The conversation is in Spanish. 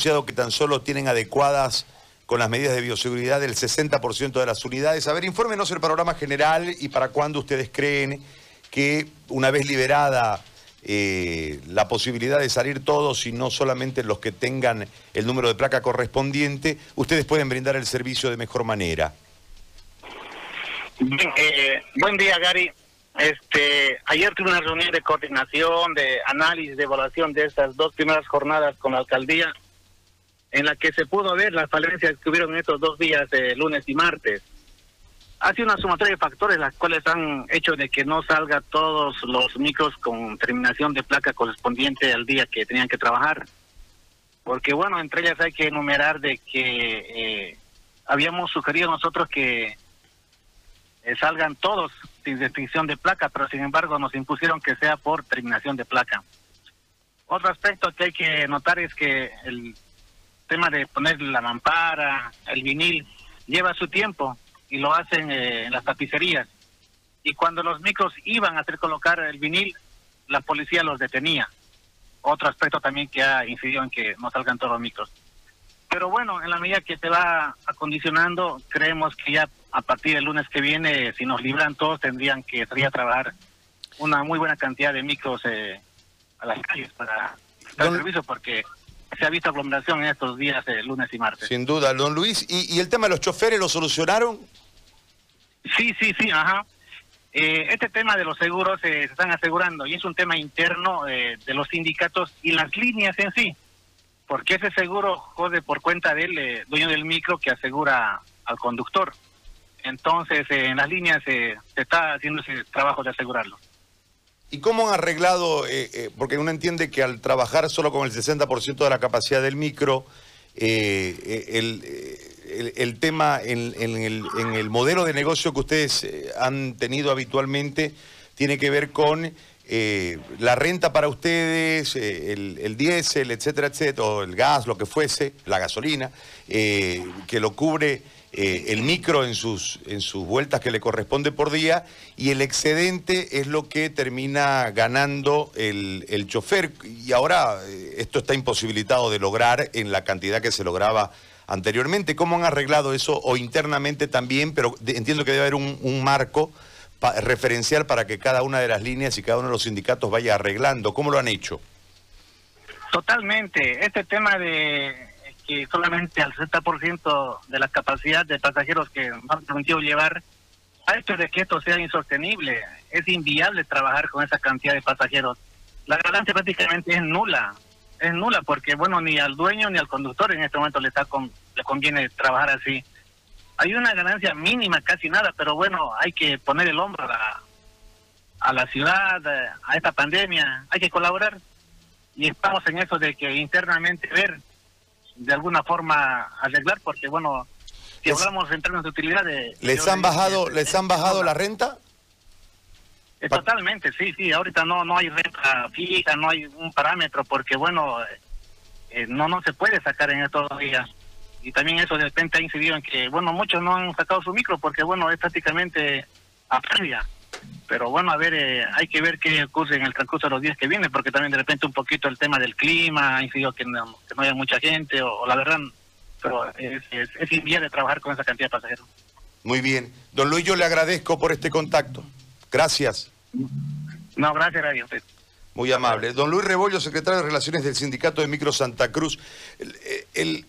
que tan solo tienen adecuadas con las medidas de bioseguridad del 60% de las unidades. A ver, infórmenos el panorama general y para cuándo ustedes creen que una vez liberada eh, la posibilidad de salir todos y no solamente los que tengan el número de placa correspondiente, ustedes pueden brindar el servicio de mejor manera. Eh, buen día, Gary. Este, ayer tuve una reunión de coordinación, de análisis, de evaluación de estas dos primeras jornadas con la alcaldía, en la que se pudo ver las falencias que hubieron en estos dos días, de lunes y martes. Ha sido una sumatoria de factores las cuales han hecho de que no salga todos los micros con terminación de placa correspondiente al día que tenían que trabajar. Porque bueno, entre ellas hay que enumerar de que eh, habíamos sugerido nosotros que eh, salgan todos sin distinción de placa, pero sin embargo nos impusieron que sea por terminación de placa. Otro aspecto que hay que notar es que el tema de poner la mampara, el vinil, lleva su tiempo y lo hacen eh, en las tapicerías. Y cuando los micros iban a hacer colocar el vinil, la policía los detenía. Otro aspecto también que ha incidido en que no salgan todos los micros. Pero bueno, en la medida que se va acondicionando, creemos que ya a partir del lunes que viene, si nos libran todos, tendrían que salir a trabajar una muy buena cantidad de micros eh, a las calles para dar servicio, porque se ha visto aglomeración en estos días, de lunes y martes. Sin duda, don Luis. ¿Y, el tema de los choferes lo solucionaron? Sí, sí, sí, ajá. Eh, este tema de los seguros eh, se están asegurando y es un tema interno de los sindicatos y las líneas en sí porque ese seguro jode por cuenta del eh, dueño del micro que asegura al conductor. Entonces, eh, en las líneas eh, se está haciendo ese trabajo de asegurarlo. ¿Y cómo han arreglado? porque uno entiende que al trabajar solo con el 60% de la capacidad del micro, el, el, tema en el modelo de negocio que ustedes han tenido habitualmente tiene que ver con eh, la renta para ustedes, eh, el, diésel, etcétera, etcétera, o el gas, lo que fuese, la gasolina, eh, que lo cubre el micro en sus, en sus vueltas que le corresponde por día, y el excedente es lo que termina ganando el, el chofer. Y ahora esto está imposibilitado de lograr en la cantidad que se lograba anteriormente. ¿Cómo han arreglado eso? O internamente también, pero entiendo que debe haber un, un marco referencial para que cada una de las líneas y cada uno de los sindicatos vaya arreglando? ¿Cómo lo han hecho? Totalmente. Este tema de que solamente al 60% de la capacidad de pasajeros que han permitido llevar ha hecho de que esto sea insostenible. Es inviable trabajar con esa cantidad de pasajeros. La ganancia prácticamente es nula. Es nula porque, bueno, ni al dueño ni al conductor en este momento le, está con, le conviene trabajar así hay una ganancia mínima, casi nada, pero bueno, hay que poner el hombro a la, a la ciudad, a esta pandemia, hay que colaborar y estamos en eso de que internamente ver de alguna forma arreglar, porque bueno, si hablamos en términos de utilidad... De, ¿Les han bajado, ¿les han bajado la renta? Eh, totalmente, sí, sí, ahorita no no hay renta fija, no hay un parámetro, porque bueno, eh, no no se puede sacar en estos días y también eso de repente ha incidido en que, bueno, muchos no han sacado su micro porque, bueno, es prácticamente a pérdida. Pero bueno, a ver, eh, hay que ver qué ocurre en el transcurso de los días que vienen, porque también de repente un poquito el tema del clima ha incidido que no, que no haya mucha gente, o, la verdad, pero es, es, es inviable trabajar con esa cantidad de pasajeros. Muy bien. Don Luis, yo le agradezco por este contacto. Gracias. No, gracias a usted. Muy amable. Don Luis Rebollo, secretario de Relaciones del Sindicato de Micro Santa Cruz. el